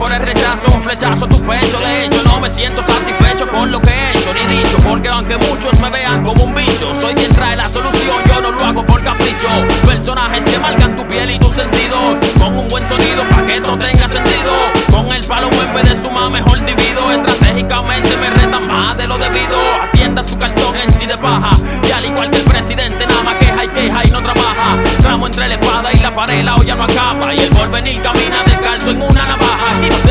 por el rechazo, un flechazo tu pecho. De hecho, no me siento satisfecho con lo que he hecho ni dicho. Porque aunque muchos me vean como un bicho, soy quien trae la solución, yo no lo hago por capricho. Personajes que marcan tu piel y tus sentidos. Con un buen sonido, pa' que esto tenga sentido. Con el palo en vez de suma, mejor divido. Estratégicamente me retan más de lo debido. Atienda su cartón en sí de paja. Y al igual que el presidente, nada más queja y queja y no trabaja. Tramo entre la espada y la farela, hoy ya no acaba. Y el porvenir camina descalzo en una navaja.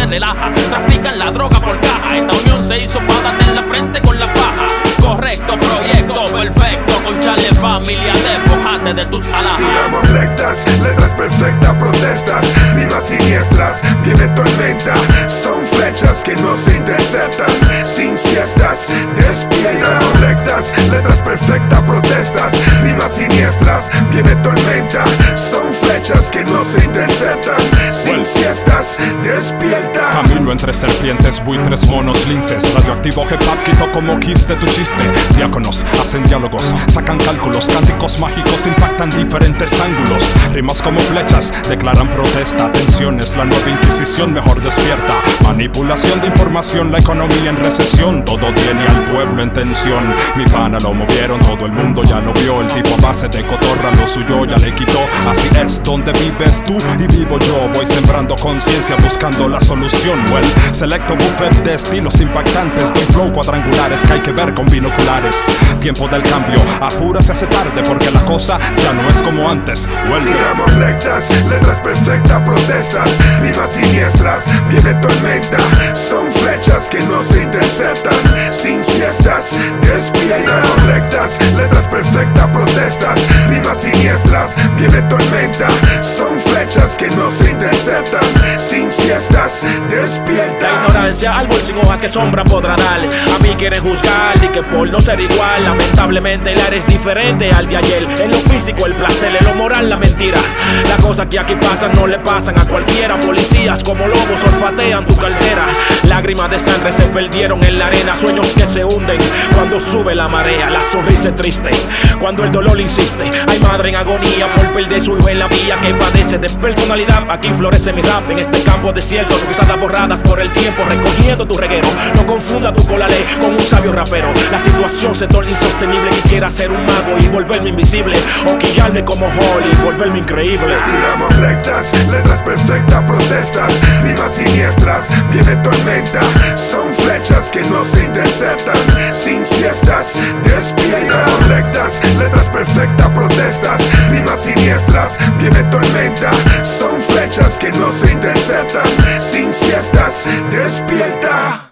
Relaja, trafican la droga por caja. Esta unión se hizo para en la frente con la faja. Correcto, proyecto perfecto. Con Charlie familia, despojate de tus alhajas. Tiramos rectas, letras perfectas, protestas, rimas siniestras, viene tormenta. Son flechas que no se interceptan, sin siestas, despierta. rectas, letras perfectas, protestas, rimas siniestras, viene tormenta. Son flechas que no se interceptan, sin siestas, despierta. Entre serpientes, buitres, monos, linces, radioactivo hip quito como quiste tu chiste. Diáconos hacen diálogos, sacan cálculos, cánticos mágicos impactan diferentes ángulos. Rimas como flechas declaran protesta, tensiones, la nueva inquisición mejor despierta. Manipulación de información, la economía en recesión, todo tiene al pueblo en tensión. Mi pana lo movieron, todo el mundo ya lo vio. El tipo base de cotorra lo suyo ya le quitó. Así es donde vives tú y vivo yo. Voy sembrando conciencia, buscando la solución. Selecto buffet de estilos impactantes, de flow cuadrangulares que hay que ver con binoculares. Tiempo del cambio, apura se hace tarde porque la cosa ya no es como antes. Well, Tiramos rectas, letras perfectas, protestas, rimas siniestras, viene tormenta. Son flechas que no se interceptan, sin siestas, despierta. rectas, letras perfectas, protestas, rimas siniestras, viene tormenta. Son flechas que no se interceptan, sin siestas, despierta. La ignorancia, árbol sin hojas que sombra podrá darle. A mí quieren juzgar y que por no ser igual, lamentablemente el área es diferente al de ayer. En lo físico el placer, en lo moral la mentira. Las cosas que aquí pasan no le pasan a cualquiera. Policías como lobos olfatean tu cartera. Lágrimas de sangre se perdieron en la arena. Sueños que se hunden cuando sube la marea. La sonrisa triste cuando el dolor insiste. Hay madre en agonía por perder su hijo en la vía que padece de personalidad. Aquí florece mi rap en este campo desierto. Pisadas borradas por el tiempo recogiendo tu reguero. No confunda tu ley con un sabio rapero. La situación se torna insostenible. Quisiera ser un mago y volverme invisible. O quillarme como Holly y volverme increíble. Tiramos rectas, letras perfectas, protestas, rimas siniestras, viene tormenta. Son flechas que no se interceptan, sin siestas, despierta. Flechas que no se interceptan, sin siestas, despierta.